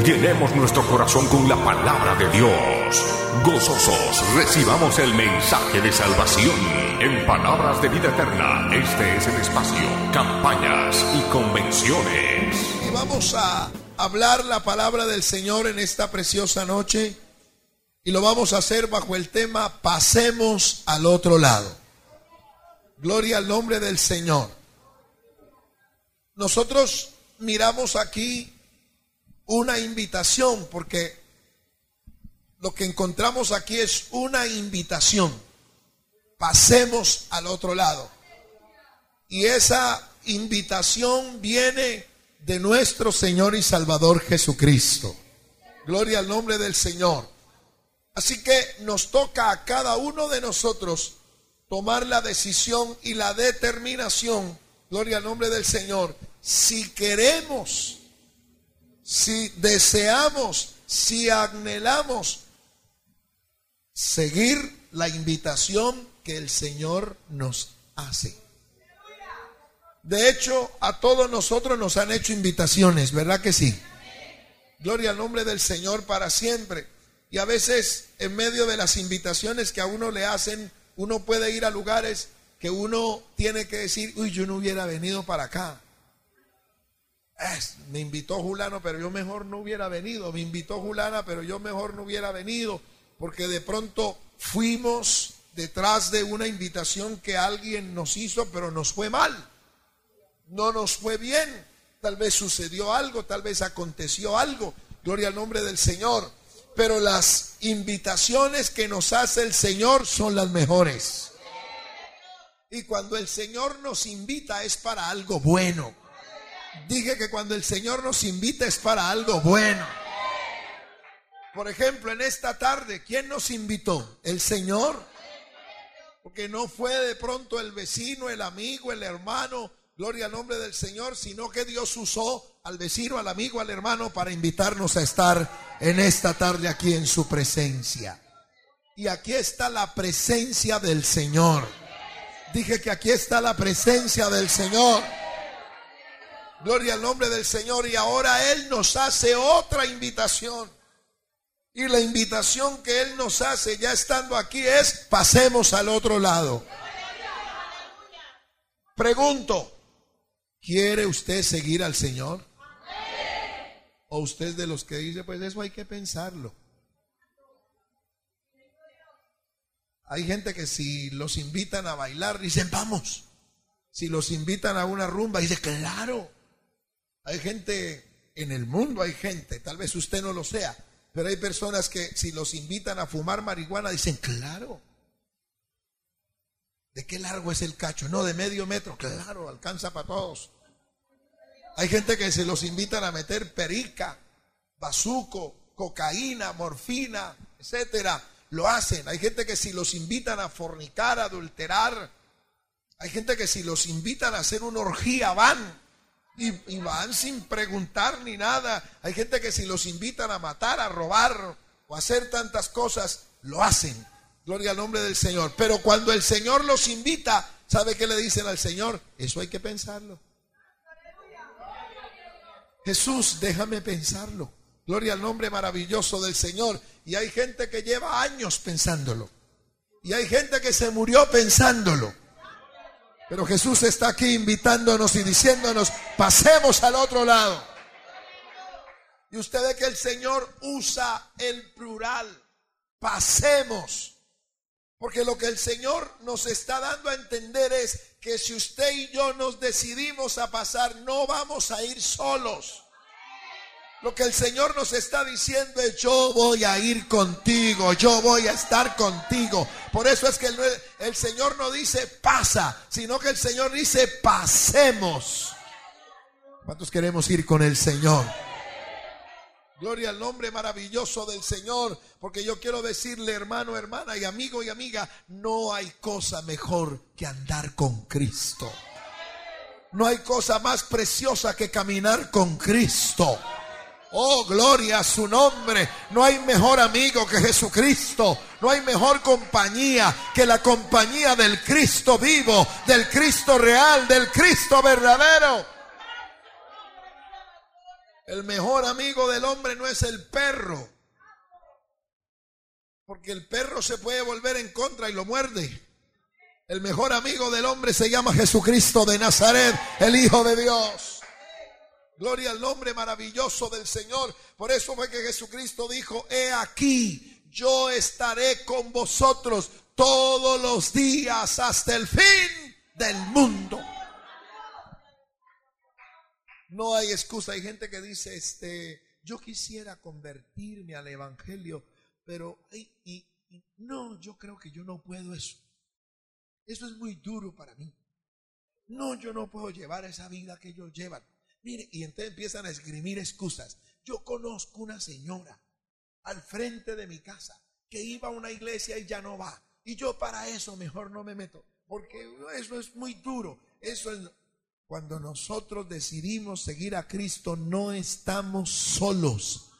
Llenemos nuestro corazón con la palabra de Dios. Gozosos recibamos el mensaje de salvación en Palabras de Vida Eterna. Este es el espacio, campañas y convenciones. Y vamos a hablar la palabra del Señor en esta preciosa noche. Y lo vamos a hacer bajo el tema Pasemos al otro lado. Gloria al nombre del Señor. Nosotros miramos aquí una invitación porque lo que encontramos aquí es una invitación. Pasemos al otro lado. Y esa invitación viene de nuestro Señor y Salvador Jesucristo. Gloria al nombre del Señor. Así que nos toca a cada uno de nosotros tomar la decisión y la determinación, gloria al nombre del Señor, si queremos, si deseamos, si anhelamos seguir la invitación que el Señor nos hace. De hecho, a todos nosotros nos han hecho invitaciones, ¿verdad que sí? Gloria al nombre del Señor para siempre. Y a veces en medio de las invitaciones que a uno le hacen, uno puede ir a lugares que uno tiene que decir, uy, yo no hubiera venido para acá. Me invitó Julano, pero yo mejor no hubiera venido. Me invitó Julana, pero yo mejor no hubiera venido. Porque de pronto fuimos detrás de una invitación que alguien nos hizo, pero nos fue mal. No nos fue bien. Tal vez sucedió algo, tal vez aconteció algo. Gloria al nombre del Señor pero las invitaciones que nos hace el Señor son las mejores. Y cuando el Señor nos invita es para algo bueno. Dije que cuando el Señor nos invita es para algo bueno. Por ejemplo, en esta tarde, ¿quién nos invitó? El Señor. Porque no fue de pronto el vecino, el amigo, el hermano, gloria al nombre del Señor, sino que Dios usó al vecino, al amigo, al hermano para invitarnos a estar en esta tarde aquí en su presencia. Y aquí está la presencia del Señor. Dije que aquí está la presencia del Señor. Gloria al nombre del Señor. Y ahora Él nos hace otra invitación. Y la invitación que Él nos hace ya estando aquí es pasemos al otro lado. Pregunto, ¿quiere usted seguir al Señor? ¿O usted de los que dice, pues eso hay que pensarlo? Hay gente que si los invitan a bailar, dicen, vamos. Si los invitan a una rumba, dice, claro. Hay gente en el mundo, hay gente, tal vez usted no lo sea, pero hay personas que si los invitan a fumar marihuana, dicen, claro. ¿De qué largo es el cacho? No, de medio metro, claro, alcanza para todos. Hay gente que se los invitan a meter perica, bazuco, cocaína, morfina, etcétera. Lo hacen. Hay gente que si los invitan a fornicar, a adulterar. Hay gente que si los invitan a hacer una orgía van. Y, van sin preguntar ni nada. Hay gente que si los invitan a matar, a robar o a hacer tantas cosas, lo hacen. Gloria al nombre del Señor. Pero cuando el Señor los invita, ¿sabe qué le dicen al Señor? Eso hay que pensarlo. Jesús, déjame pensarlo. Gloria al nombre maravilloso del Señor. Y hay gente que lleva años pensándolo. Y hay gente que se murió pensándolo. Pero Jesús está aquí invitándonos y diciéndonos, pasemos al otro lado. Y usted ve que el Señor usa el plural. Pasemos. Porque lo que el Señor nos está dando a entender es que si usted y yo nos decidimos a pasar, no vamos a ir solos. Lo que el Señor nos está diciendo es, yo voy a ir contigo, yo voy a estar contigo. Por eso es que el, el, Señor no dice pasa, sino que el Señor dice pasemos. ¿Cuántos queremos ir con el Señor? Gloria al nombre maravilloso del Señor, porque yo quiero decirle, hermano, hermana y amigo y amiga, no hay cosa mejor que andar con Cristo. No hay cosa más preciosa que caminar con Cristo. Oh, gloria a su nombre. No hay mejor amigo que Jesucristo. No hay mejor compañía que la compañía del Cristo vivo, del Cristo real, del Cristo verdadero. El mejor amigo del hombre no es el perro. Porque el perro se puede volver en contra y lo muerde. El mejor amigo del hombre se llama Jesucristo de Nazaret, el Hijo de Dios. Gloria al nombre maravilloso del Señor. Por eso fue que Jesucristo dijo, he aquí, yo estaré con vosotros todos los días hasta el fin del mundo. No hay excusa. Hay gente que dice, este, yo quisiera convertirme al Evangelio, pero y, no, yo creo que yo no puedo eso. Eso es muy duro para mí. No, yo no puedo llevar esa vida que ellos llevan. Mire, y entonces empiezan a esgrimir excusas. Yo conozco una señora al frente de mi casa que iba a una iglesia y ya no va. Y yo para eso mejor no me meto, porque eso es muy duro. Eso es cuando nosotros decidimos seguir a Cristo, no estamos solos.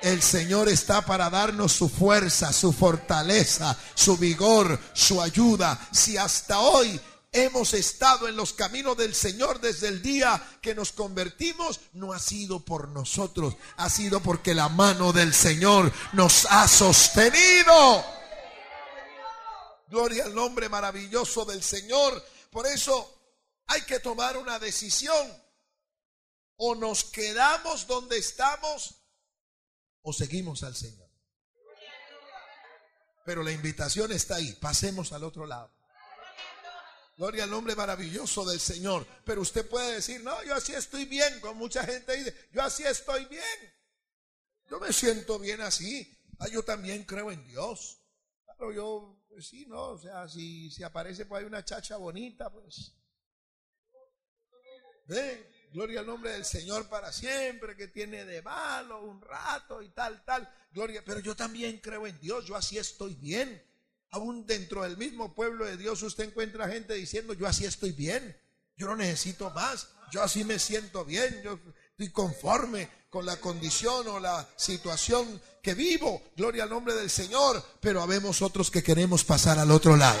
El Señor está para darnos su fuerza, su fortaleza, su vigor, su ayuda. Si hasta hoy hemos estado en los caminos del Señor desde el día que nos convertimos, no ha sido por nosotros, ha sido porque la mano del Señor nos ha sostenido. Gloria al nombre maravilloso del Señor. Por eso hay que tomar una decisión. O nos quedamos donde estamos o seguimos al Señor. Pero la invitación está ahí. Pasemos al otro lado. Gloria al nombre maravilloso del Señor. Pero usted puede decir, no, yo así estoy bien. Con mucha gente dice, yo así estoy bien. Yo me siento bien así. Ah, yo también creo en Dios. Claro, yo, pues sí, no, o sea, si, si aparece por ahí una chacha bonita, pues Gloria al nombre del Señor para siempre, que tiene de malo un rato y tal, tal. Gloria, pero yo también creo en Dios, yo así estoy bien. Aún dentro del mismo pueblo de Dios usted encuentra gente diciendo, yo así estoy bien, yo no necesito más, yo así me siento bien, yo estoy conforme con la condición o la situación que vivo. Gloria al nombre del Señor, pero habemos otros que queremos pasar al otro lado.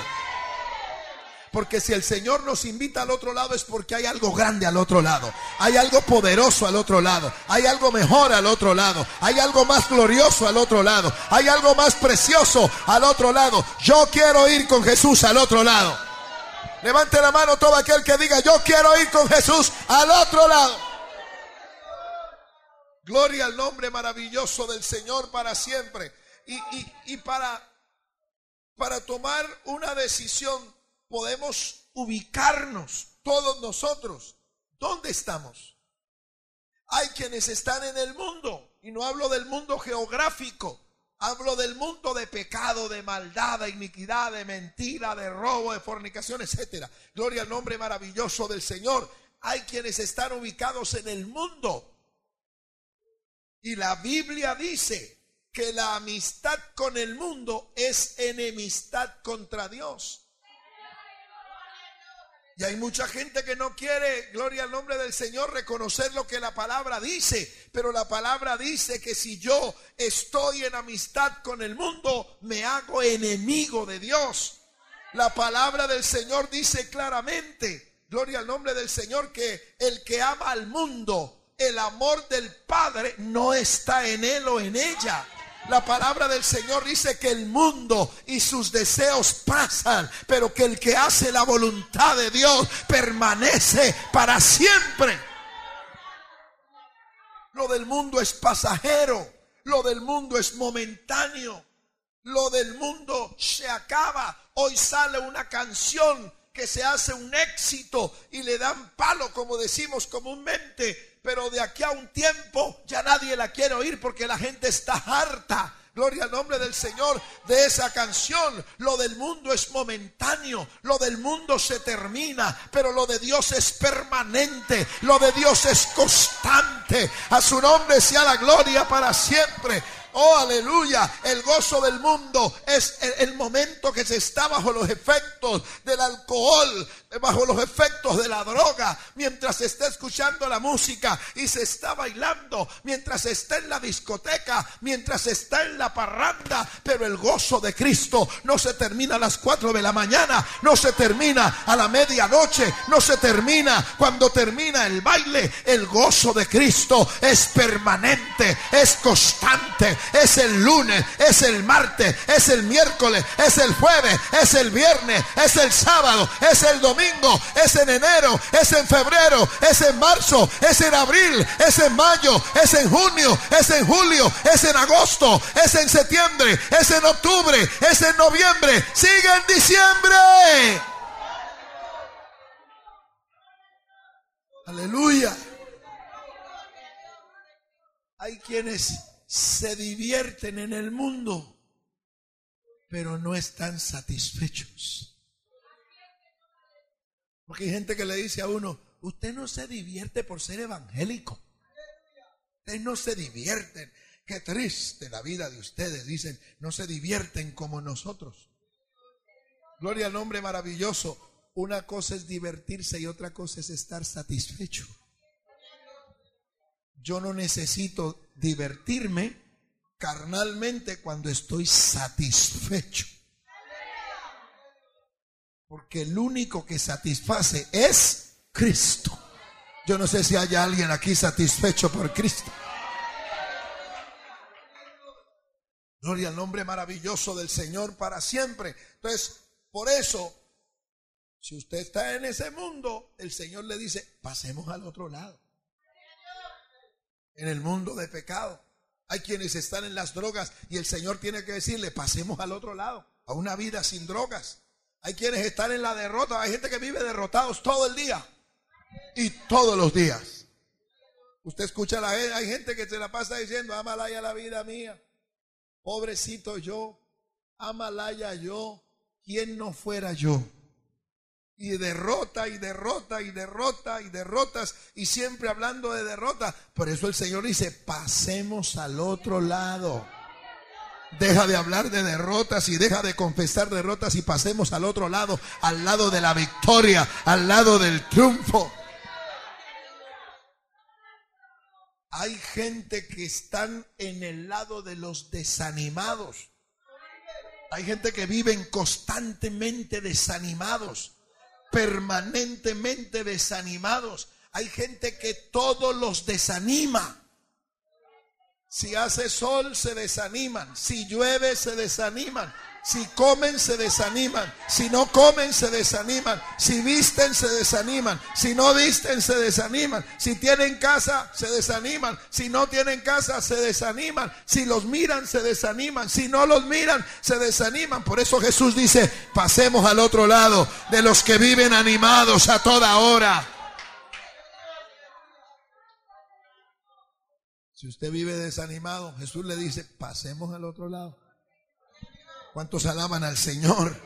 Porque si el Señor nos invita al otro lado es porque hay algo grande al otro lado. Hay algo poderoso al otro lado. Hay algo mejor al otro lado. Hay algo más glorioso al otro lado. Hay algo más precioso al otro lado. Yo quiero ir con Jesús al otro lado. Levante la mano todo aquel que diga, yo quiero ir con Jesús al otro lado. Gloria al nombre maravilloso del Señor para siempre. Y, y para, para tomar una decisión podemos ubicarnos todos nosotros. ¿Dónde estamos? Hay quienes están en el mundo, y no hablo del mundo geográfico, hablo del mundo de pecado, de maldad, de iniquidad, de mentira, de robo, de fornicación, etcétera. Gloria al nombre maravilloso del Señor. Hay quienes están ubicados en el mundo. Y la Biblia dice que la amistad con el mundo es enemistad contra Dios. Y hay mucha gente que no quiere, gloria al nombre del Señor, reconocer lo que la palabra dice. Pero la palabra dice que si yo estoy en amistad con el mundo, me hago enemigo de Dios. La palabra del Señor dice claramente, gloria al nombre del Señor, que el que ama al mundo, el amor del Padre no está en él o en ella. La palabra del Señor dice que el mundo y sus deseos pasan, pero que el que hace la voluntad de Dios permanece para siempre. Lo del mundo es pasajero, lo del mundo es momentáneo, lo del mundo se acaba. Hoy sale una canción que se hace un éxito y le dan palo, como decimos comúnmente, pero de aquí a un tiempo ya nadie la quiere oír porque la gente está harta. gloria al nombre del Señor, de esa canción. Lo del mundo es momentáneo, lo del mundo se termina, pero lo de Dios es permanente, lo de Dios es constante. A su nombre sea la gloria para siempre. Oh, aleluya. El gozo del mundo es el, momento que se está bajo los efectos del alcohol, bajo los efectos de la droga, mientras se está escuchando la música y se está bailando, mientras está en la discoteca, mientras está en la parranda. Pero el gozo de Cristo no se termina a las 4 de la mañana, no se termina a la medianoche, no se termina cuando termina el baile. El gozo de Cristo es permanente, es constante, es el lunes, es el martes, es el miércoles, es el jueves, es el viernes, es el sábado, es el domingo, es en enero, es en febrero, es en marzo, es en abril, es en mayo, es en junio, es en julio, es en agosto, es en septiembre, es en octubre, es en noviembre, sigue en diciembre. Aleluya. Hay quienes se divierten en el mundo, pero no están satisfechos. Porque hay gente que le dice a uno, usted no se divierte por ser evangélico. Ustedes no se divierten. Qué triste la vida de ustedes. Dicen, no se divierten como nosotros. Gloria al nombre maravilloso. Una cosa es divertirse y otra cosa es estar satisfecho. Yo no necesito divertirme carnalmente cuando estoy satisfecho. Porque el único que satisface es Cristo. Yo no sé si hay alguien aquí satisfecho por Cristo. Gloria al nombre maravilloso del Señor para siempre. Entonces, por eso, si usted está en ese mundo, el Señor le dice, pasemos al otro lado en el mundo de pecado. Hay quienes están en las drogas y el Señor tiene que decirle, pasemos al otro lado, a una vida sin drogas. Hay quienes están en la derrota, hay gente que vive derrotados todo el día y todos los días. Usted escucha la gente, hay gente que se la pasa diciendo, amalaya la vida mía, pobrecito yo, amalaya yo, ¿quién no fuera yo? Y derrota y derrota y derrota y derrotas y siempre hablando de derrota. Por eso el Señor dice, pasemos al otro lado. Deja de hablar de derrotas y deja de confesar derrotas y pasemos al otro lado, al lado de la victoria, al lado del triunfo. Hay gente que están en el lado de los desanimados. Hay gente que viven constantemente desanimados permanentemente desanimados. Hay gente que todo los desanima. Si hace sol se desaniman, si llueve se desaniman, si comen se desaniman, si no comen se desaniman, si visten se desaniman, si no visten se desaniman, si tienen casa se desaniman, si no tienen casa se desaniman, si los miran se desaniman, si no los miran se desaniman. Por eso Jesús dice, pasemos al otro lado de los que viven animados a toda hora. Si usted vive desanimado, Jesús le dice, pasemos al otro lado. ¿Cuántos alaban al Señor?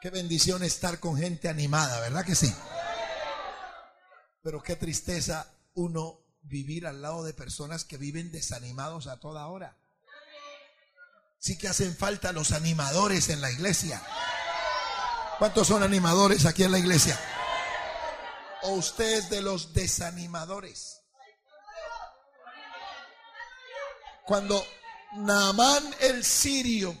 Qué bendición estar con gente animada, ¿verdad que sí? Pero qué tristeza uno vivir al lado de personas que viven desanimados a toda hora. Sí que hacen falta los animadores en la iglesia. ¿Cuántos son animadores aquí en la iglesia? ¿O usted de los desanimadores? Cuando Naamán el sirio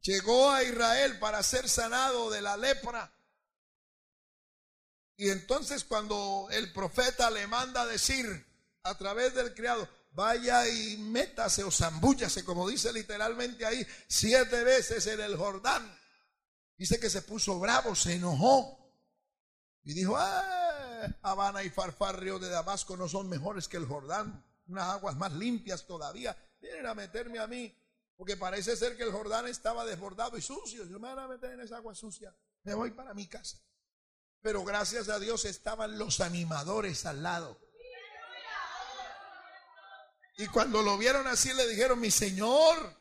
llegó a Israel para ser sanado de la lepra. Y entonces cuando el profeta le manda decir a través del criado, vaya y métase o zambúllase, como dice literalmente ahí, siete veces en el Jordán. Dice que se puso bravo, se enojó. Y dijo, ah, Habana y Farfarrio de Damasco no son mejores que el Jordán unas aguas más limpias todavía. Vienen a meterme a mí, porque parece ser que el Jordán estaba desbordado y sucio. Yo me van a meter en esa agua sucia. Me voy para mi casa. Pero gracias a Dios estaban los animadores al lado. Y cuando lo vieron así le dijeron, mi Señor,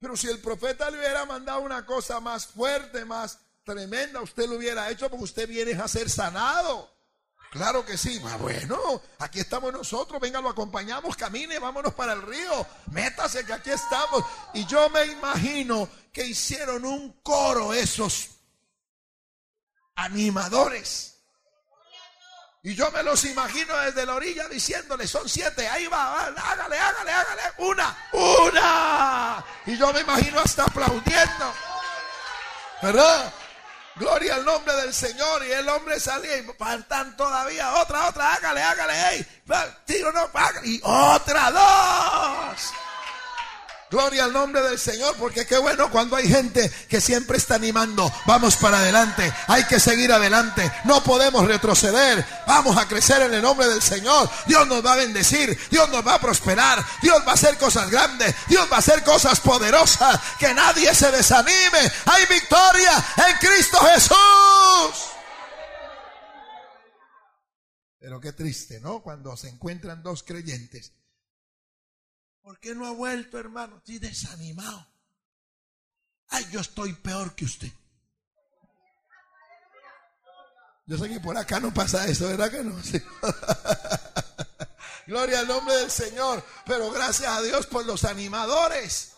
pero si el profeta le hubiera mandado una cosa más fuerte, más tremenda, usted lo hubiera hecho porque usted viene a ser sanado. Claro que sí. Ah, bueno, aquí estamos nosotros. Venga, lo acompañamos. Camine, vámonos para el río. Métase que aquí estamos. Y yo me imagino que hicieron un coro esos animadores. Y yo me los imagino desde la orilla diciéndole, son siete, ahí va, hágale, hágale, hágale, una, una. Y yo me imagino hasta aplaudiendo. ¿Verdad? Gloria al nombre del Señor. Y el hombre salía y faltan todavía otra, otra, hágale, hágale, hey, tiro, no, y otra, dos. Gloria al nombre del Señor, porque qué bueno cuando hay gente que siempre está animando. Vamos para adelante, hay que seguir adelante, no podemos retroceder. Vamos a crecer en el nombre del Señor. Dios nos va a bendecir, Dios nos va a prosperar, Dios va a hacer cosas grandes, Dios va a hacer cosas poderosas. Que nadie se desanime. Hay victoria en Cristo Jesús. Pero qué triste, ¿no? Cuando se encuentran dos creyentes ¿Por qué no ha vuelto, hermano? Estoy desanimado. Ay, yo estoy peor que usted. Yo sé que por acá no pasa eso, ¿verdad que no? Gloria al nombre del Señor. Pero gracias a Dios por los animadores.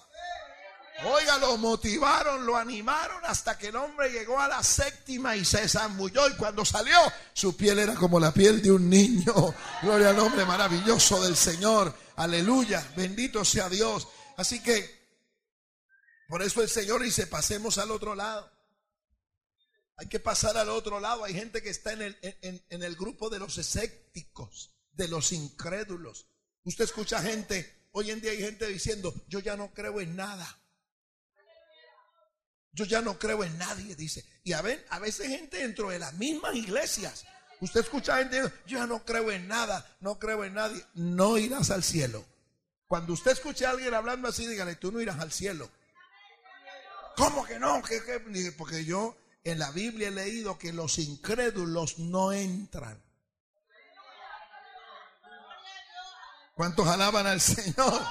Oiga, lo motivaron, lo animaron hasta que el hombre llegó a la séptima y se zambulló. Y cuando salió, su piel era como la piel de un niño. Gloria al nombre maravilloso del Señor. Aleluya, bendito sea Dios. Así que, por eso el Señor dice, pasemos al otro lado. Hay que pasar al otro lado. Hay gente que está en el, en, el grupo de los escépticos, de los incrédulos. Usted escucha gente, hoy en día hay gente diciendo, yo ya no creo en nada. Yo ya no creo en nadie, dice. Y a, ver, a veces gente dentro de las mismas iglesias Usted escucha gente, yo no creo en nada, no creo en nadie. No irás al cielo. Cuando usted escuche a alguien hablando así, dígale, tú no irás al cielo. ¿Cómo que no? Porque yo en la Biblia he leído que los incrédulos no entran. ¿Cuántos alaban al Señor?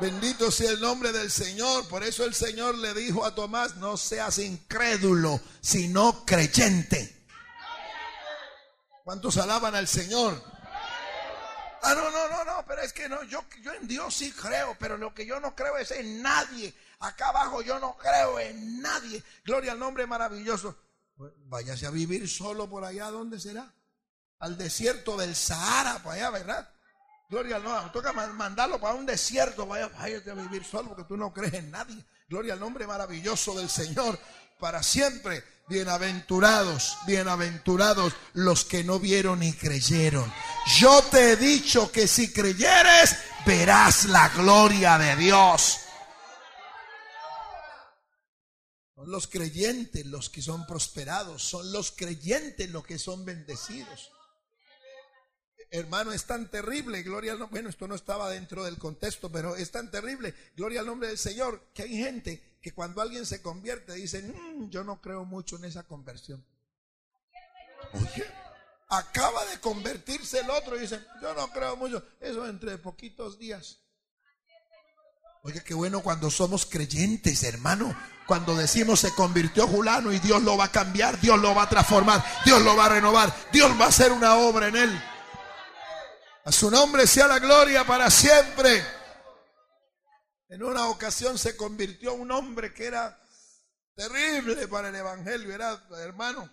Bendito sea el nombre del Señor. Por eso el Señor le dijo a Tomás, no seas incrédulo, sino creyente. ¿Cuántos alaban al Señor? Ah, no, no, no, no, pero es que no, yo, yo en Dios sí creo, pero lo que yo no creo es en nadie. Acá abajo yo no creo en nadie. Gloria al nombre maravilloso. Váyase a vivir solo por allá, ¿dónde será? Al desierto del Sahara, para allá, ¿verdad? Gloria al nombre. Toca mandarlo para un desierto, vaya, váyase a vivir solo porque tú no crees en nadie. Gloria al nombre maravilloso del Señor para siempre. Bienaventurados, bienaventurados los que no vieron y creyeron. Yo te he dicho que si creyeres, verás la gloria de Dios. Son los creyentes los que son prosperados, son los creyentes los que son bendecidos. Hermano, es tan terrible, gloria al. Bueno, esto no estaba dentro del contexto, pero es tan terrible, gloria al nombre del Señor, que hay gente que cuando alguien se convierte dicen, mm, yo no creo mucho en esa conversión. Oye, acaba de convertirse el otro y dicen, yo no creo mucho, eso entre poquitos días. Oye, qué bueno cuando somos creyentes, hermano. Cuando decimos se convirtió Julano y Dios lo va a cambiar, Dios lo va a transformar, Dios lo va a renovar, Dios va a hacer una obra en él. A su nombre sea la gloria para siempre. En una ocasión se convirtió un hombre que era terrible para el Evangelio, era hermano,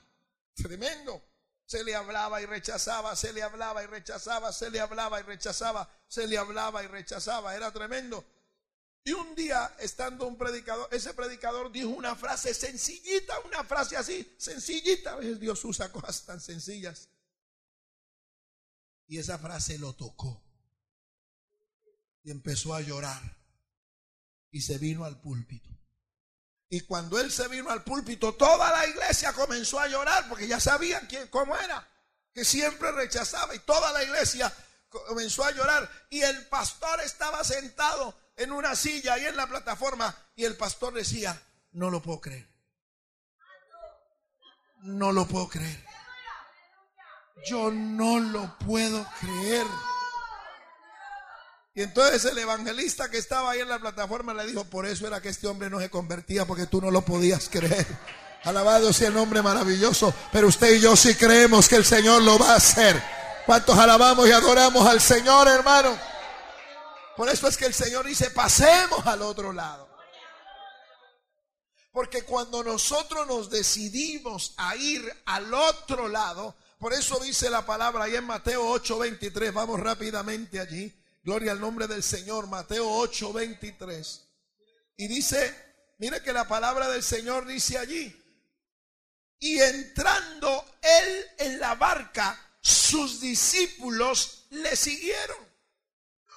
tremendo. Se le hablaba y rechazaba, se le hablaba y rechazaba, se le hablaba y rechazaba, se le hablaba y rechazaba, era tremendo. Y un día, estando un predicador, ese predicador dijo una frase sencillita, una frase así, sencillita. A veces Dios usa cosas tan sencillas. Y esa frase lo tocó. Y empezó a llorar y se vino al púlpito. Y cuando él se vino al púlpito, toda la iglesia comenzó a llorar porque ya sabían quién, cómo era, que siempre rechazaba y toda la iglesia comenzó a llorar y el pastor estaba sentado en una silla ahí en la plataforma y el pastor decía, no lo puedo creer. No lo puedo creer. Yo no lo puedo creer. Y entonces el evangelista que estaba ahí en la plataforma le dijo, por eso era que este hombre no se convertía, porque tú no lo podías creer. Alabado sea el nombre maravilloso. Pero usted y yo sí creemos que el Señor lo va a hacer. ¿Cuántos alabamos y adoramos al Señor, hermano? Por eso es que el Señor dice, pasemos al otro lado. Porque cuando nosotros nos decidimos a ir al otro lado, por eso dice la palabra ahí en Mateo 8:23, vamos rápidamente allí. Gloria al nombre del Señor, Mateo 8:23. Y dice, mire que la palabra del Señor dice allí, y entrando él en la barca, sus discípulos le siguieron.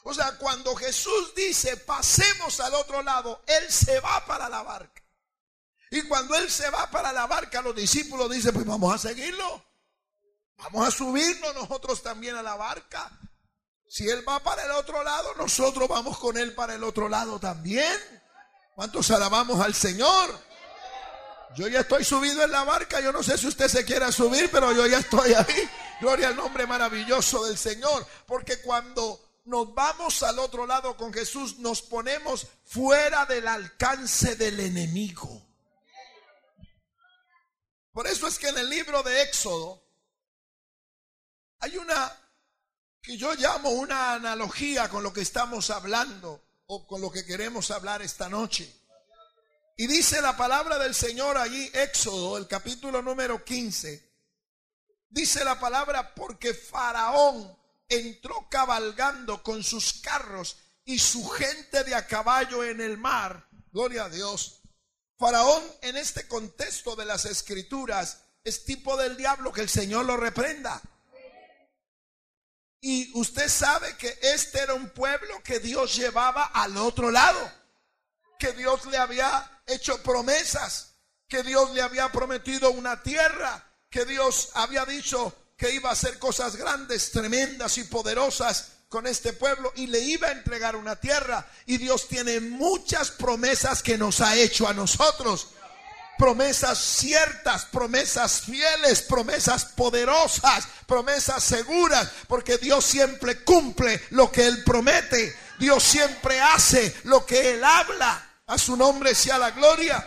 O sea, cuando Jesús dice, pasemos al otro lado, él se va para la barca. Y cuando él se va para la barca, los discípulos dicen, pues vamos a seguirlo. Vamos a subirnos nosotros también a la barca. Si él va para el otro lado, nosotros vamos con él para el otro lado también. ¿Cuántos alabamos al Señor? Yo ya estoy subido en la barca. Yo no sé si usted se quiera subir, pero yo ya estoy ahí. Gloria al nombre maravilloso del Señor. Porque cuando nos vamos al otro lado con Jesús, nos ponemos fuera del alcance del enemigo. Por eso es que en el libro de Éxodo hay una que yo llamo una analogía con lo que estamos hablando o con lo que queremos hablar esta noche. Y dice la palabra del Señor allí, Éxodo, el capítulo número 15. Dice la palabra, porque Faraón entró cabalgando con sus carros y su gente de a caballo en el mar. Gloria a Dios. Faraón en este contexto de las escrituras es tipo del diablo que el Señor lo reprenda. Y usted sabe que este era un pueblo que Dios llevaba al otro lado, que Dios le había hecho promesas, que Dios le había prometido una tierra, que Dios había dicho que iba a hacer cosas grandes, tremendas y poderosas con este pueblo y le iba a entregar una tierra. Y Dios tiene muchas promesas que nos ha hecho a nosotros. Promesas ciertas, promesas fieles, promesas poderosas, promesas seguras, porque Dios siempre cumple lo que Él promete. Dios siempre hace lo que Él habla. A su nombre sea la gloria.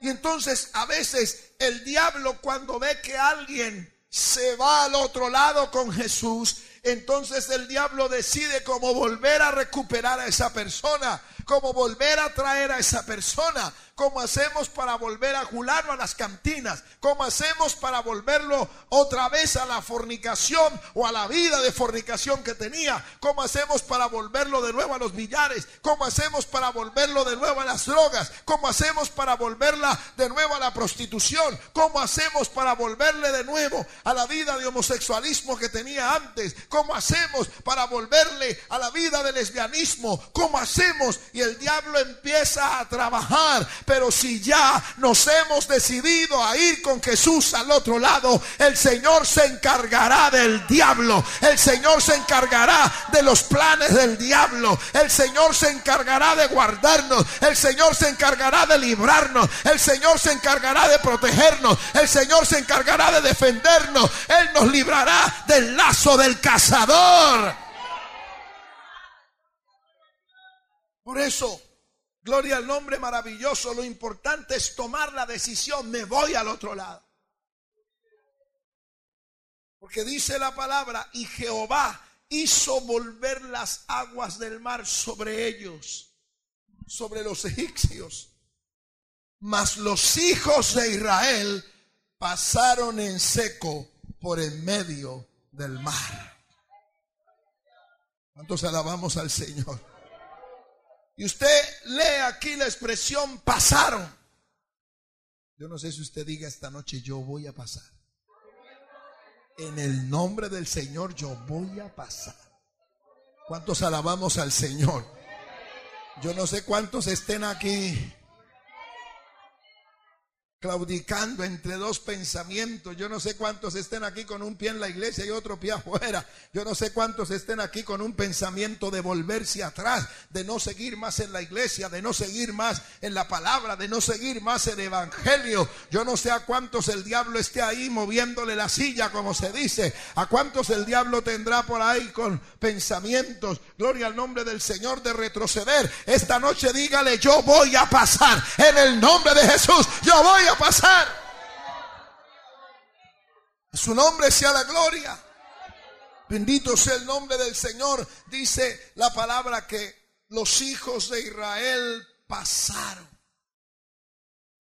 Y entonces a veces el diablo cuando ve que alguien se va al otro lado con Jesús, entonces el diablo decide cómo volver a recuperar a esa persona, cómo volver a traer a esa persona. ¿Cómo hacemos para volver a jularlo a las cantinas? ¿Cómo hacemos para volverlo otra vez a la fornicación o a la vida de fornicación que tenía? ¿Cómo hacemos para volverlo de nuevo a los billares? ¿Cómo hacemos para volverlo de nuevo a las drogas? ¿Cómo hacemos para volverla de nuevo a la prostitución? ¿Cómo hacemos para volverle de nuevo a la vida de homosexualismo que tenía antes? ¿Cómo hacemos para volverle a la vida de lesbianismo? ¿Cómo hacemos? Y el diablo empieza a trabajar pero si ya nos hemos decidido a ir con Jesús al otro lado, el Señor se encargará del diablo. El Señor se encargará de los planes del diablo. El Señor se encargará de guardarnos. El Señor se encargará de librarnos. El Señor se encargará de protegernos. El Señor se encargará de defendernos. Él nos librará del lazo del cazador. Por eso Gloria al nombre maravilloso. Lo importante es tomar la decisión. Me voy al otro lado. Porque dice la palabra, y Jehová hizo volver las aguas del mar sobre ellos, sobre los egipcios. Mas los hijos de Israel pasaron en seco por en medio del mar. ¿Cuántos alabamos al Señor? Y usted lee aquí la expresión pasaron. Yo no sé si usted diga esta noche, yo voy a pasar. En el nombre del Señor yo voy a pasar. ¿Cuántos alabamos al Señor? Yo no sé cuántos estén aquí claudicando entre dos pensamientos. Yo no sé cuántos estén aquí con un pie en la iglesia y otro pie afuera. Yo no sé cuántos estén aquí con un pensamiento de volverse atrás, de no seguir más en la iglesia, de no seguir más en la palabra, de no seguir más en evangelio. Yo no sé a cuántos el diablo esté ahí moviéndole la silla, como se dice. A cuántos el diablo tendrá por ahí con pensamientos. Gloria al nombre del Señor de retroceder. Esta noche dígale, yo voy a pasar en el nombre de Jesús. Yo voy a pasar. su nombre sea la gloria. Bendito sea el nombre del Señor. Dice la palabra que los hijos de Israel pasaron.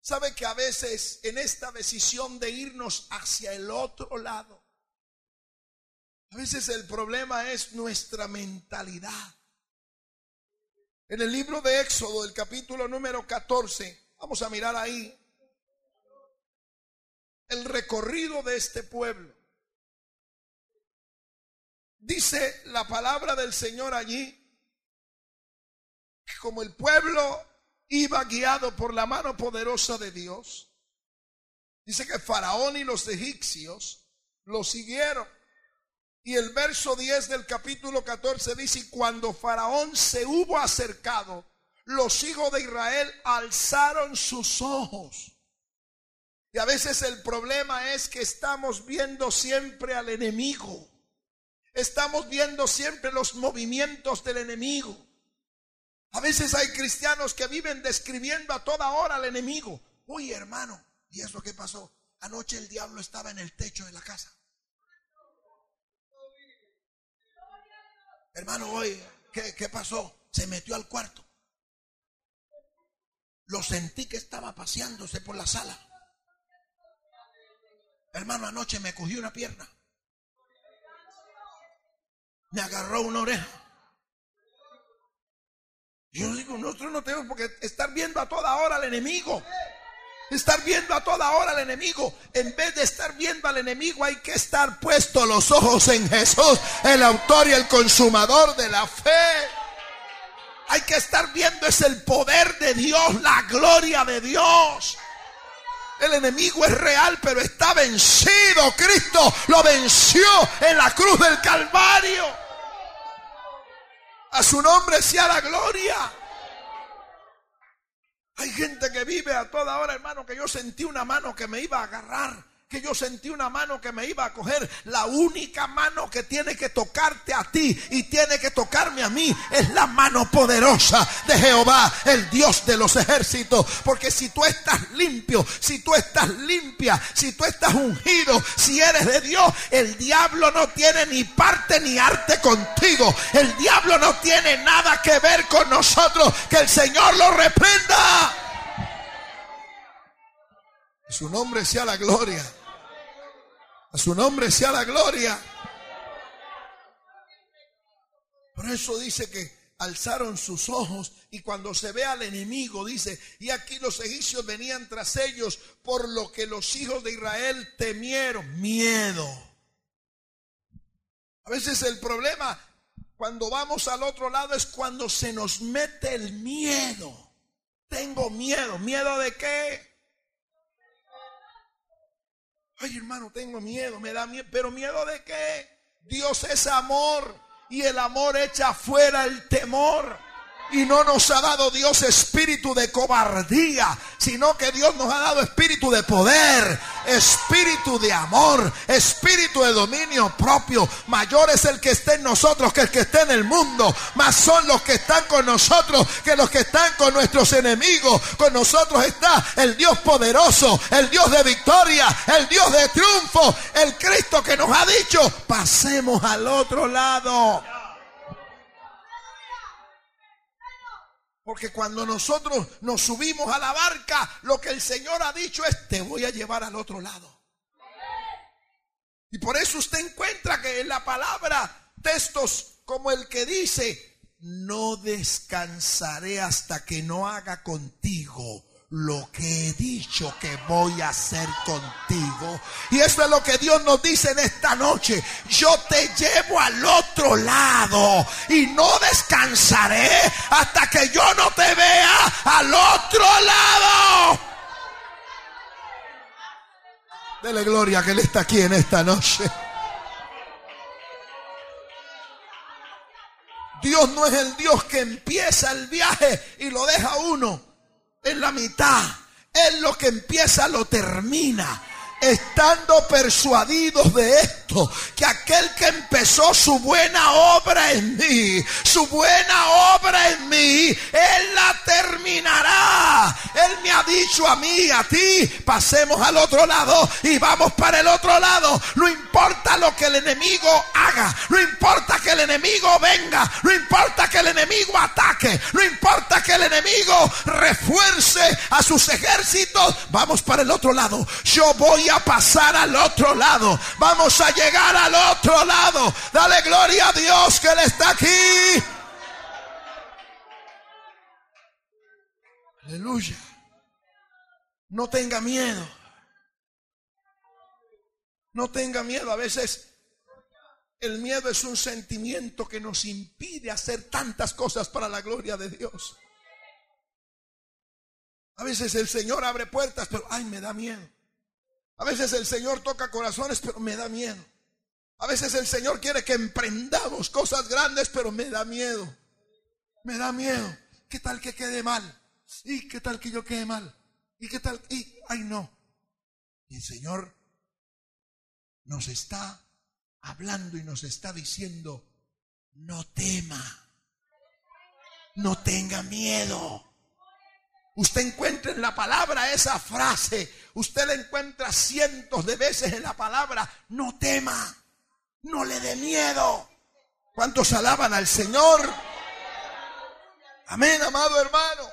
¿Sabe que a veces en esta decisión de irnos hacia el otro lado, a veces el problema es nuestra mentalidad? En el libro de Éxodo, el capítulo número 14, vamos a mirar ahí, el recorrido de este pueblo. Dice la palabra del Señor allí, que como el pueblo iba guiado por la mano poderosa de Dios, dice que Faraón y los egipcios lo siguieron. Y el verso 10 del capítulo 14 dice, y cuando Faraón se hubo acercado, los hijos de Israel alzaron sus ojos y a veces el problema es que estamos viendo siempre al enemigo. Estamos viendo siempre los movimientos del enemigo. A veces hay cristianos que viven describiendo a toda hora al enemigo. Uy, hermano, ¿y eso qué pasó? Anoche el diablo estaba en el techo de la casa. Hermano, hoy, ¿qué, qué pasó? Se metió al cuarto. Lo sentí que estaba paseándose por la sala. Hermano, anoche me cogió una pierna. Me agarró una oreja. Yo digo, nosotros no tenemos porque estar viendo a toda hora al enemigo. Estar viendo a toda hora al enemigo. En vez de estar viendo al enemigo, hay que estar puesto los ojos en Jesús, el autor y el consumador de la fe. Hay que estar viendo es el poder de Dios, la gloria de Dios. El enemigo es real, pero está vencido. Cristo lo venció en la cruz del Calvario. A su nombre sea la gloria. Hay gente que vive a toda hora, hermano, que yo sentí una mano que me iba a agarrar que yo sentí una mano que me iba a coger. La única mano que tiene que tocarte a ti y tiene que tocarme a mí es la mano poderosa de Jehová, el Dios de los ejércitos. Porque si tú estás limpio, si tú estás limpia, si tú estás ungido, si eres de Dios, el diablo no tiene ni parte ni arte contigo. El diablo no tiene nada que ver con nosotros. Que el Señor lo reprenda. Su nombre sea la gloria. A su nombre sea la gloria. Por eso dice que alzaron sus ojos y cuando se ve al enemigo dice, y aquí los egipcios venían tras ellos, por lo que los hijos de Israel temieron, miedo. A veces el problema cuando vamos al otro lado es cuando se nos mete el miedo. Tengo miedo. ¿Miedo de qué? Ay, hermano, tengo miedo, me da miedo. ¿Pero miedo de qué? Dios es amor y el amor echa fuera el temor. Y no nos ha dado Dios espíritu de cobardía, sino que Dios nos ha dado espíritu de poder, espíritu de amor, espíritu de dominio propio. Mayor es el que está en nosotros que el que está en el mundo. Más son los que están con nosotros que los que están con nuestros enemigos. Con nosotros está el Dios poderoso, el Dios de victoria, el Dios de triunfo, el Cristo que nos ha dicho, pasemos al otro lado. Porque cuando nosotros nos subimos a la barca, lo que el Señor ha dicho es, te voy a llevar al otro lado. Y por eso usted encuentra que en la palabra textos como el que dice, no descansaré hasta que no haga contigo lo que he dicho que voy a hacer contigo. Y eso es lo que Dios nos dice en esta noche. Yo te llevo al otro lado y no descansaré hasta que yo no te vea al otro lado. Dele gloria que Él está aquí en esta noche. Dios no es el Dios que empieza el viaje y lo deja uno en la mitad. Él lo que empieza lo termina estando persuadidos de esto, que aquel que empezó su buena obra en mí, su buena obra en mí, Él la terminará. Él me ha dicho a mí, a ti, pasemos al otro lado y vamos para el otro lado. No importa lo que el enemigo haga, no importa que el enemigo venga, no importa que el enemigo ataque, no importa que el enemigo refuerce a sus ejércitos, vamos para el otro lado. Yo voy a pasar al otro lado. Vamos a llegar al otro lado. Dale gloria a Dios que Él está aquí. Aleluya. No tenga miedo. No tenga miedo. A veces el miedo es un sentimiento que nos impide hacer tantas cosas para la gloria de Dios. A veces el Señor abre puertas, pero ay, me da miedo. A veces el Señor toca corazones, pero me da miedo. A veces el Señor quiere que emprendamos cosas grandes, pero me da miedo. Me da miedo. ¿Qué tal que quede mal? ¿Y qué tal que yo quede mal? ¿Y qué tal? Y, ay no. Y el Señor nos está hablando y nos está diciendo, no tema, no tenga miedo. Usted encuentra en la palabra esa frase. Usted la encuentra cientos de veces en la palabra. No tema. No le dé miedo. ¿Cuántos alaban al Señor? Amén, amado hermano.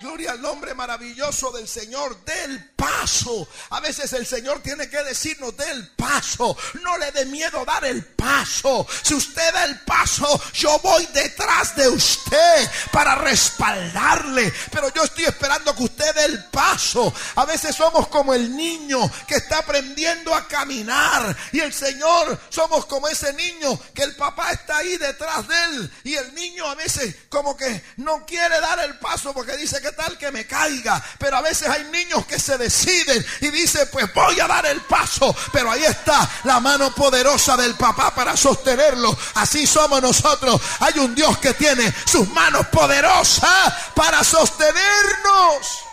Gloria al nombre maravilloso del Señor. Del paso. A veces el Señor tiene que decirnos del paso. No le dé miedo dar el paso. Si usted da el paso, yo voy detrás de usted para respaldarle. Pero yo estoy esperando que usted dé el paso. A veces somos como el niño que está aprendiendo a caminar. Y el Señor somos como ese niño que el papá está ahí detrás de él. Y el niño a veces como que no quiere dar el paso porque dice que tal que me caiga. Pero a veces hay niños que se deciden y dicen, pues voy a dar el paso. Pero ahí está la mano poderosa del papá para sostenerlo. Así somos nosotros. Hay un Dios que tiene sus manos poderosas para sostenernos.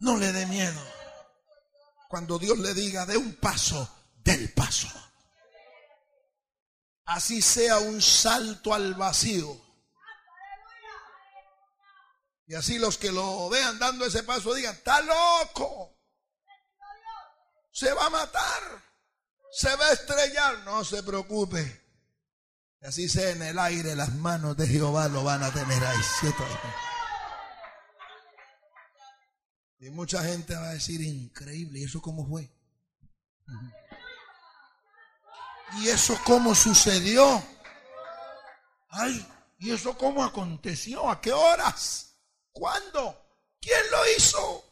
No le dé miedo. Cuando Dios le diga, de un paso, del paso. Así sea un salto al vacío y así los que lo vean dando ese paso digan, está loco. Se va a matar. Se va a estrellar. No se preocupe. Y así sea en el aire, las manos de Jehová lo van a tener ahí. Y mucha gente va a decir, increíble, ¿y eso cómo fue? ¿Y eso cómo sucedió? Ay, ¿y eso cómo aconteció? ¿A qué horas? ¿Cuándo? ¿Quién lo hizo?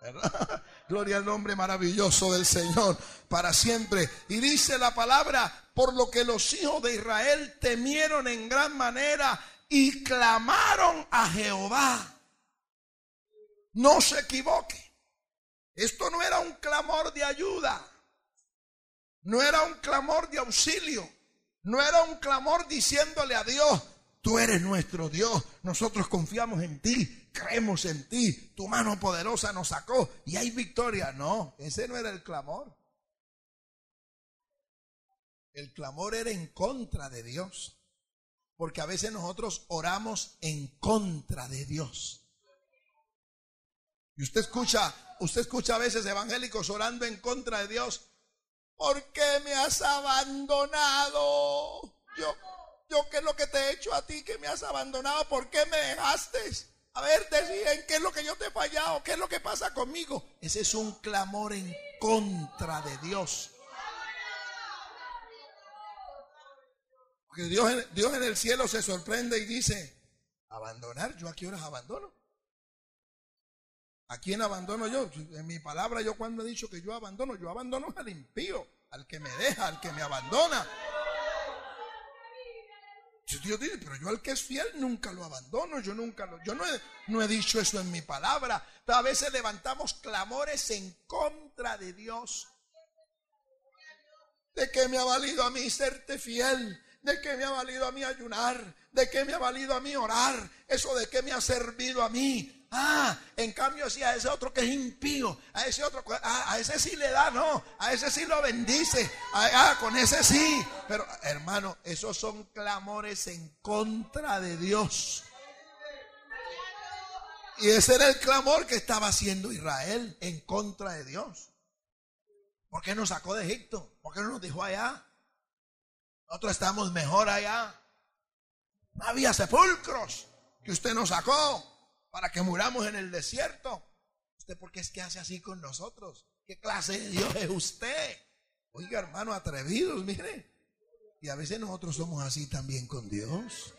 Gloria al nombre maravilloso del Señor para siempre. Y dice la palabra, por lo que los hijos de Israel temieron en gran manera y clamaron a Jehová. No se equivoque. Esto no era un clamor de ayuda. No era un clamor de auxilio. No era un clamor diciéndole a Dios, Tú eres nuestro Dios. Nosotros confiamos en ti, creemos en ti. Tu mano poderosa nos sacó y hay victoria. No, ese no era el clamor. El clamor era en contra de Dios. Porque a veces nosotros oramos en contra de Dios. Y usted escucha, usted escucha a veces evangélicos orando en contra de Dios. ¿Por qué me has abandonado? Yo, yo qué es lo que te he hecho a ti que me has abandonado, ¿por qué me dejaste? A ver, decían qué es lo que yo te he fallado, qué es lo que pasa conmigo. Ese es un clamor en contra de Dios. Porque Dios, Dios en el cielo se sorprende y dice, abandonar, ¿yo a qué horas abandono? ¿A quién abandono yo? En mi palabra yo cuando he dicho que yo abandono, yo abandono al impío, al que me deja, al que me abandona. Dios dice, pero yo al que es fiel nunca lo abandono, yo nunca lo, yo no he, no he dicho eso en mi palabra. a veces levantamos clamores en contra de Dios. ¿De qué me ha valido a mí serte fiel? ¿De qué me ha valido a mí ayunar? ¿De qué me ha valido a mí orar? ¿Eso de qué me ha servido a mí? Ah, en cambio si a ese otro que es impío, a ese otro, a, ese sí le da, no, a ese sí lo bendice, ah, con ese sí. Pero hermano, esos son clamores en contra de Dios. Y ese era el clamor que estaba haciendo Israel en contra de Dios. ¿Por qué nos sacó de Egipto? ¿Por qué no nos dejó allá? Nosotros estamos mejor allá. No había sepulcros que usted nos sacó para que muramos en el desierto. ¿Usted por qué es que hace así con nosotros? ¿Qué clase de Dios es usted? Oiga, hermano, atrevidos, mire. Y a veces nosotros somos así también con Dios.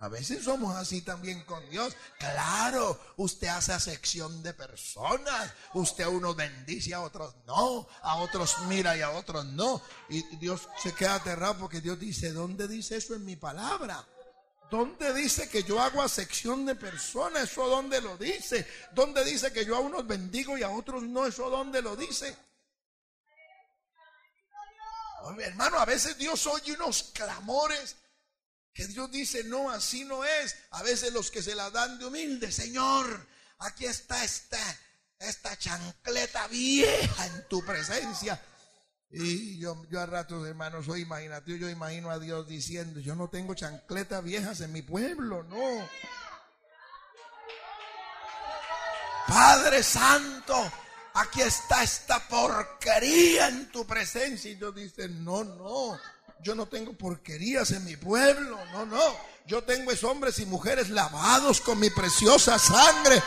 A veces somos así también con Dios. Claro, usted hace acepción de personas. Usted a unos bendice, a otros no. A otros mira y a otros no. Y Dios se queda aterrado porque Dios dice, ¿dónde dice eso en mi palabra? ¿Dónde dice que yo hago sección de personas? ¿Eso dónde lo dice? ¿Dónde dice que yo a unos bendigo y a otros no? ¿Eso dónde lo dice? hermano, a veces Dios oye unos clamores que Dios dice, no, así no es. A veces los que se la dan de humilde, Señor, aquí está esta, esta chancleta vieja en tu presencia. Y yo, yo a ratos, hermanos, soy imaginativo. Yo imagino a Dios diciendo: Yo no tengo chancletas viejas en mi pueblo, no. Padre Santo, aquí está esta porquería en tu presencia. Y Dios dice: No, no, yo no tengo porquerías en mi pueblo, no, no. Yo tengo es hombres y mujeres lavados con mi preciosa sangre.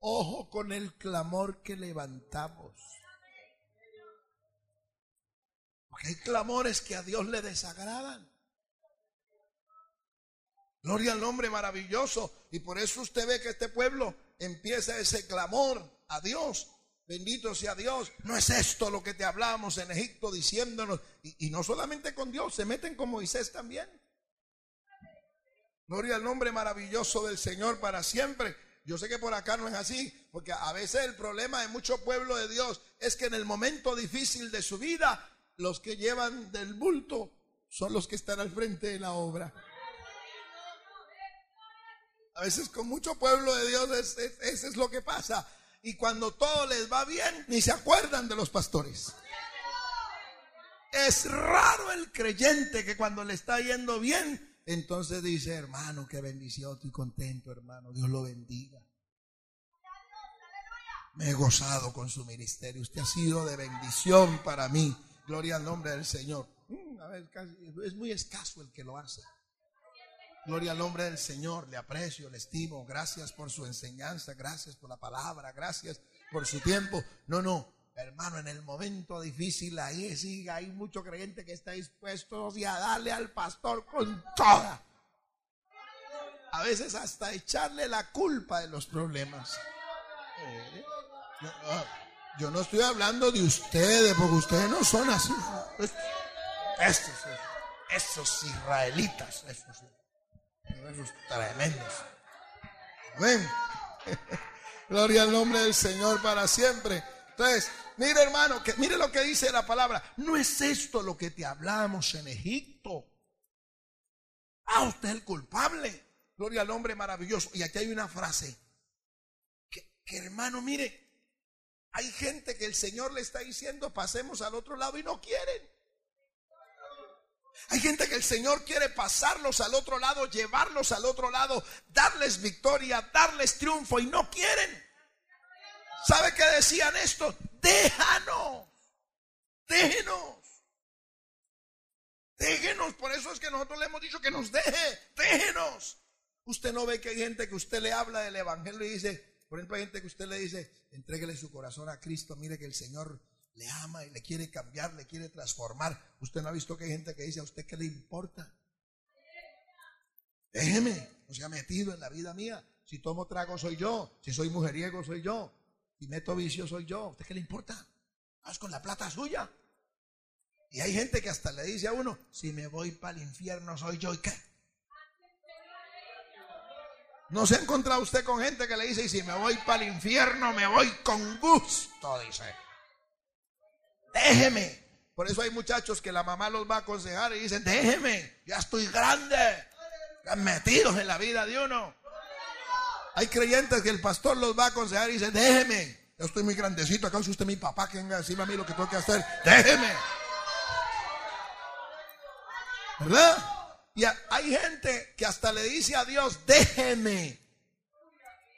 Ojo con el clamor que levantamos. Porque hay clamores que a Dios le desagradan. Gloria al nombre maravilloso. Y por eso usted ve que este pueblo empieza ese clamor a Dios. Bendito sea Dios. No es esto lo que te hablamos en Egipto diciéndonos. Y, y no solamente con Dios, se meten con Moisés también. Gloria al nombre maravilloso del Señor para siempre. Yo sé que por acá no es así, porque a veces el problema de mucho pueblo de Dios es que en el momento difícil de su vida, los que llevan del bulto son los que están al frente de la obra. A veces con mucho pueblo de Dios eso es, lo que pasa. Y cuando todo les va bien, ni se acuerdan de los pastores. Es raro el creyente que cuando le está yendo bien, entonces dice, hermano, qué bendición, estoy contento, hermano, Dios lo bendiga. Me he gozado con su ministerio, usted ha sido de bendición para mí. Gloria al nombre del Señor. Mm, a ver, es muy escaso el que lo hace. Gloria al nombre del Señor, le aprecio, le estimo, gracias por su enseñanza, gracias por la palabra, gracias por su tiempo. No, no, Hermano, en el momento difícil ahí sí hay mucho creyente que está dispuesto a darle al pastor con toda. A veces hasta echarle la culpa de los problemas. Eh, yo, no estoy hablando de ustedes, porque ustedes no son así. Estos, esos israelitas, esos, esos tremendos. Amén. Gloria al nombre del Señor para siempre. Entonces, mire hermano, que, mire lo que dice la palabra. No es esto lo que te hablamos en Egipto. Ah, usted es el culpable. Gloria al hombre maravilloso. Y aquí hay una frase. Que, hermano, mire, hay gente que el Señor le está diciendo, pasemos al otro lado y no quieren. Hay gente que el Señor quiere pasarlos al otro lado, llevarlos al otro lado, darles victoria, darles triunfo y no quieren. ¿Sabe qué decían esto? Déjanos, déjenos. Déjenos, por eso es que nosotros le hemos dicho que nos deje, déjenos. Usted no ve que hay gente que usted le habla del evangelio y dice, por ejemplo, hay gente que usted le dice, entréguele su corazón a Cristo, mire que el Señor le ama y le quiere cambiar, le quiere transformar. Usted no ha visto que hay gente que dice, ¿a usted qué le importa? Déjeme, no se ha metido en la vida mía. Si tomo trago soy yo, si soy mujeriego soy yo, y meto vicio soy yo. ¿A usted qué le importa? Haz con la plata suya. Y hay gente que hasta le dice a uno, si me voy para el infierno soy yo y qué. ¿No se ha encontrado usted con gente que le dice, y si me voy para el infierno, me voy con gusto? Dice. Déjeme. Por eso hay muchachos que la mamá los va a aconsejar y dicen, déjeme, ya estoy grande. Metidos en la vida de uno. Hay creyentes que el pastor los va a aconsejar y dicen, déjeme. Ya estoy muy grandecito, acá es usted mi papá que venga a decirme a mí lo que tengo que hacer. Déjeme. ¿Verdad? Y hay gente que hasta le dice a Dios, déjeme,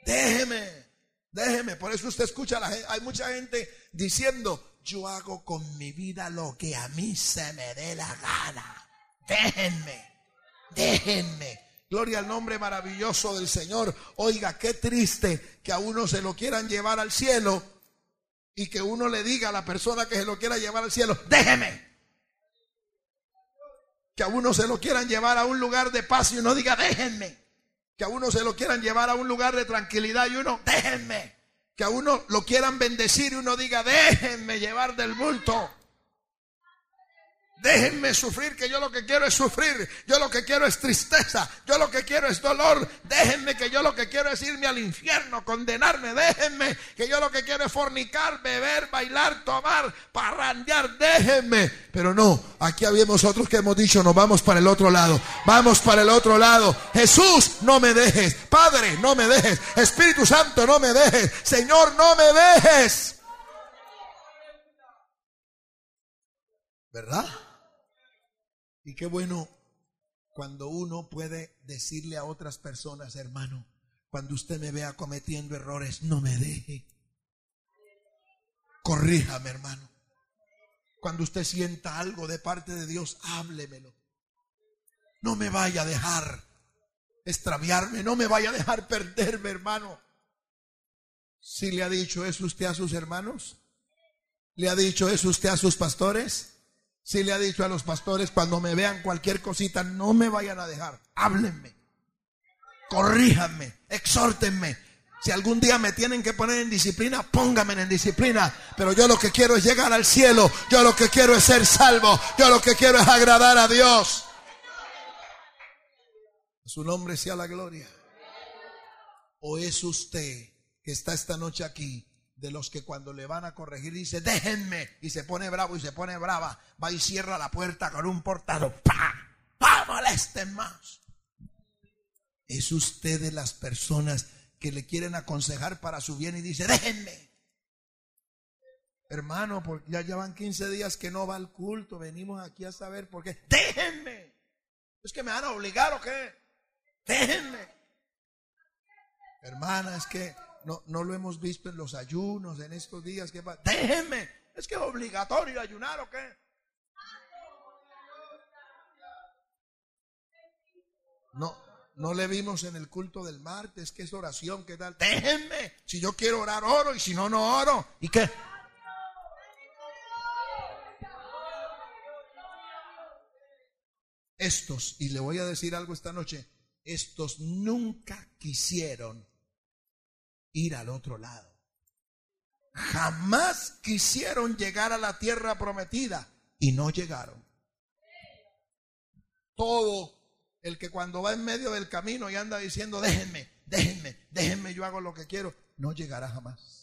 déjeme, déjeme. Por eso usted escucha, a la gente, hay mucha gente diciendo, yo hago con mi vida lo que a mí se me dé la gana. Déjenme, déjenme. Gloria al nombre maravilloso del Señor. Oiga, qué triste que a uno se lo quieran llevar al cielo y que uno le diga a la persona que se lo quiera llevar al cielo, déjeme que a uno se lo quieran llevar a un lugar de paz y uno diga, déjenme. Que a uno se lo quieran llevar a un lugar de tranquilidad y uno, déjenme. Que a uno lo quieran bendecir y uno diga, déjenme llevar del bulto. Déjenme sufrir, que yo lo que quiero es sufrir. Yo lo que quiero es tristeza. Yo lo que quiero es dolor. Déjenme que yo lo que quiero es irme al infierno, condenarme. Déjenme que yo lo que quiero es fornicar, beber, bailar, tomar, parrandear. Déjenme. Pero no, aquí habíamos otros que hemos dicho, nos vamos para el otro lado. Vamos para el otro lado. Jesús, no me dejes. Padre, no me dejes. Espíritu Santo, no me dejes. Señor, no me dejes. ¿Verdad? Y qué bueno cuando uno puede decirle a otras personas, hermano, cuando usted me vea cometiendo errores, no me deje. Corríjame, hermano. Cuando usted sienta algo de parte de Dios, háblemelo. No me vaya a dejar extraviarme, no me vaya a dejar perderme, hermano. Si le ha dicho eso usted a sus hermanos, le ha dicho eso usted a sus pastores, si le ha dicho a los pastores, cuando me vean cualquier cosita, no me vayan a dejar. Háblenme. Corríjanme. Exhórtenme. Si algún día me tienen que poner en disciplina, pónganme en disciplina. Pero yo lo que quiero es llegar al cielo. Yo lo que quiero es ser salvo. Yo lo que quiero es agradar a Dios. Su nombre sea la gloria. ¿O es usted que está esta noche aquí de los que cuando le van a corregir dice, déjenme, y se pone bravo y se pone brava, va y cierra la puerta con un portado, ¡pa! ¡Pa! molesten más! Es usted de las personas que le quieren aconsejar para su bien y dice, déjenme. Hermano, porque ya llevan 15 días que no va al culto, venimos aquí a saber por qué. Déjenme. Es que me van a obligar o qué. Déjenme. Hermana, es que no, no lo hemos visto en los ayunos, en estos días. que Déjenme. Es que es obligatorio ayunar o qué. No, no le vimos en el culto del martes, que es oración, ¿qué tal? Déjenme. Si yo quiero orar, oro, y si no, no oro. ¿Y qué? Estos, y le voy a decir algo esta noche, estos nunca quisieron ir al otro lado. Jamás quisieron llegar a la tierra prometida y no llegaron. Todo el que cuando va en medio del camino y anda diciendo, déjenme, déjenme, déjenme, yo hago lo que quiero, no llegará jamás.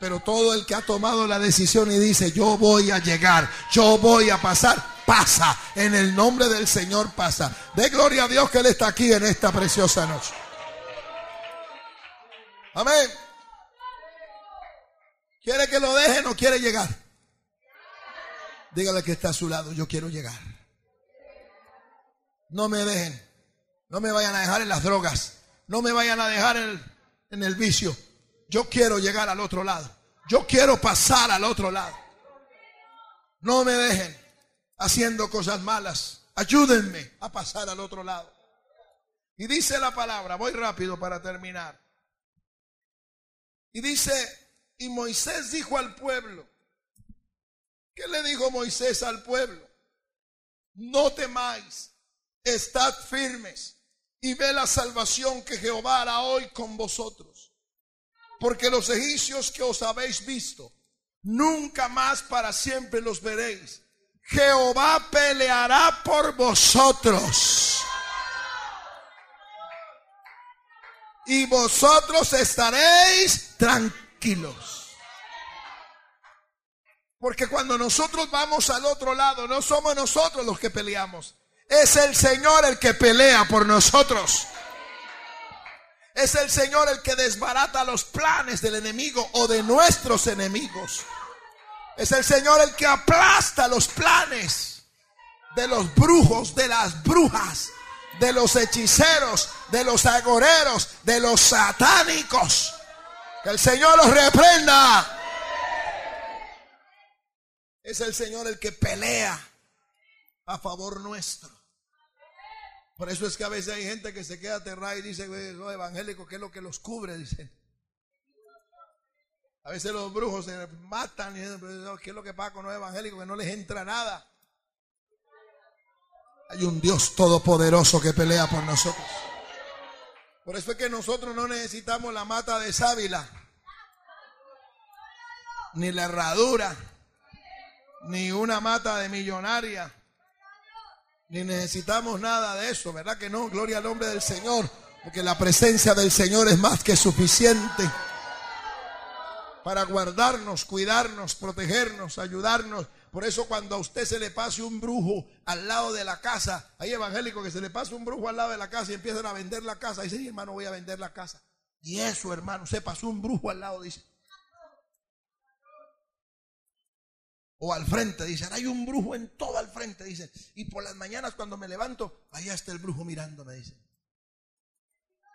Pero todo el que ha tomado la decisión y dice, yo voy a llegar, yo voy a pasar, pasa. En el nombre del Señor pasa. De gloria a Dios que Él está aquí en esta preciosa noche. Amén. ¿Quiere que lo deje? No quiere llegar. Dígale que está a su lado. Yo quiero llegar. No me dejen. No me vayan a dejar en las drogas. No me vayan a dejar en el, en el vicio. Yo quiero llegar al otro lado. Yo quiero pasar al otro lado. No me dejen haciendo cosas malas. Ayúdenme a pasar al otro lado. Y dice la palabra, voy rápido para terminar. Y dice, y Moisés dijo al pueblo, ¿qué le dijo Moisés al pueblo? No temáis, estad firmes y ve la salvación que Jehová hará hoy con vosotros. Porque los egipcios que os habéis visto, Nunca más para siempre los veréis. Jehová peleará por vosotros. Y vosotros estaréis tranquilos. Porque cuando nosotros vamos al otro lado, no somos nosotros los que peleamos. Es el Señor el que pelea por nosotros. Es el Señor el que desbarata los planes del enemigo o de nuestros enemigos. Es el Señor el que aplasta los planes de los brujos, de las brujas, de los hechiceros, de los agoreros, de los satánicos. Que el Señor los reprenda. Es el Señor el que pelea a favor nuestro. Por eso es que a veces hay gente que se queda aterrada y dice, los evangélicos, ¿qué es lo que los cubre? Dice. A veces los brujos se matan y dicen, ¿qué es lo que pasa con los evangélicos? Que no les entra nada. Hay un Dios todopoderoso que pelea por nosotros. Por eso es que nosotros no necesitamos la mata de sábila, ni la herradura, ni una mata de millonaria ni necesitamos nada de eso, ¿verdad que no? Gloria al nombre del Señor, porque la presencia del Señor es más que suficiente para guardarnos, cuidarnos, protegernos, ayudarnos. Por eso cuando a usted se le pase un brujo al lado de la casa, hay evangélicos que se le pasa un brujo al lado de la casa y empiezan a vender la casa. Dice, hermano, voy a vender la casa. Y eso, hermano, se pasó un brujo al lado, dice. O al frente, dicen, hay un brujo en todo al frente, dicen. Y por las mañanas cuando me levanto, allá está el brujo mirándome, dicen.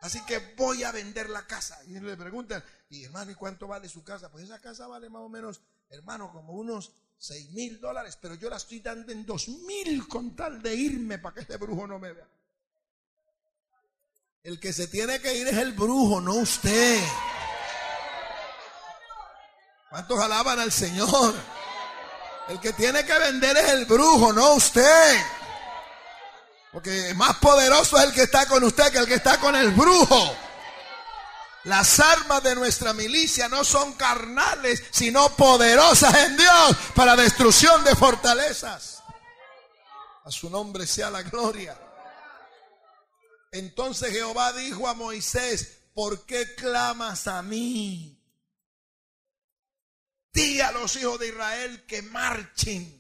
Así que voy a vender la casa. Y le preguntan, y hermano, ¿y cuánto vale su casa? Pues esa casa vale más o menos, hermano, como unos seis mil dólares, pero yo la estoy dando en dos mil con tal de irme para que este brujo no me vea. El que se tiene que ir es el brujo, no usted. ¿Cuántos alaban al Señor? El que tiene que vender es el brujo, no usted. Porque más poderoso es el que está con usted que el que está con el brujo. Las armas de nuestra milicia no son carnales, sino poderosas en Dios para destrucción de fortalezas. A su nombre sea la gloria. Entonces Jehová dijo a Moisés, ¿por qué clamas a mí? Di a los hijos de Israel que marchen.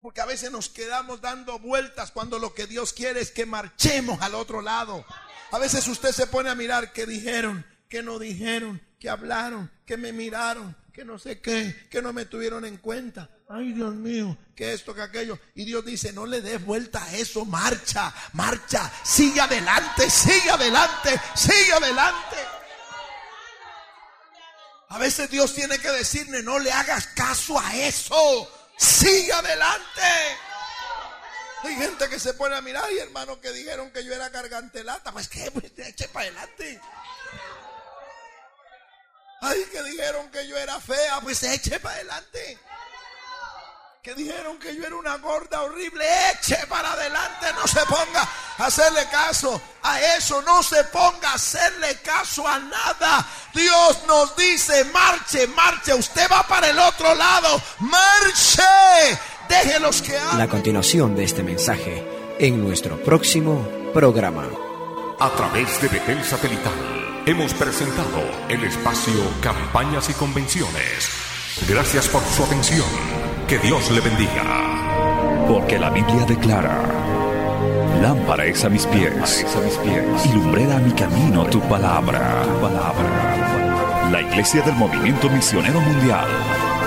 Porque a veces nos quedamos dando vueltas cuando lo que Dios quiere es que marchemos al otro lado. A veces usted se pone a mirar qué dijeron, qué no dijeron, qué hablaron, qué me miraron, que no sé qué, que no me tuvieron en cuenta. Ay, Dios mío, que esto, que aquello. Y Dios dice, no le des vuelta a eso, marcha, marcha, sigue adelante, sigue adelante, sigue adelante. A veces Dios tiene que decirle, no le hagas caso a eso. Sigue adelante. Hay gente que se pone a mirar, y hermano, que dijeron que yo era gargantelata. Pues que, pues eche para adelante. Ay, que dijeron que yo era fea, pues eche para adelante que dijeron que yo era una gorda horrible, eche para adelante, no se ponga a hacerle caso a eso, no se ponga a hacerle caso a nada. Dios nos dice, marche, marche, usted va para el otro lado, marche, déjelos que. La continuación de este mensaje en nuestro próximo programa. A través de Betel Satelital hemos presentado el espacio Campañas y Convenciones. Gracias por su atención. Que Dios le bendiga. Porque la Biblia declara, lámpara es a mis pies, a mis pies y lumbrera a mi camino tu palabra. tu palabra. La Iglesia del Movimiento Misionero Mundial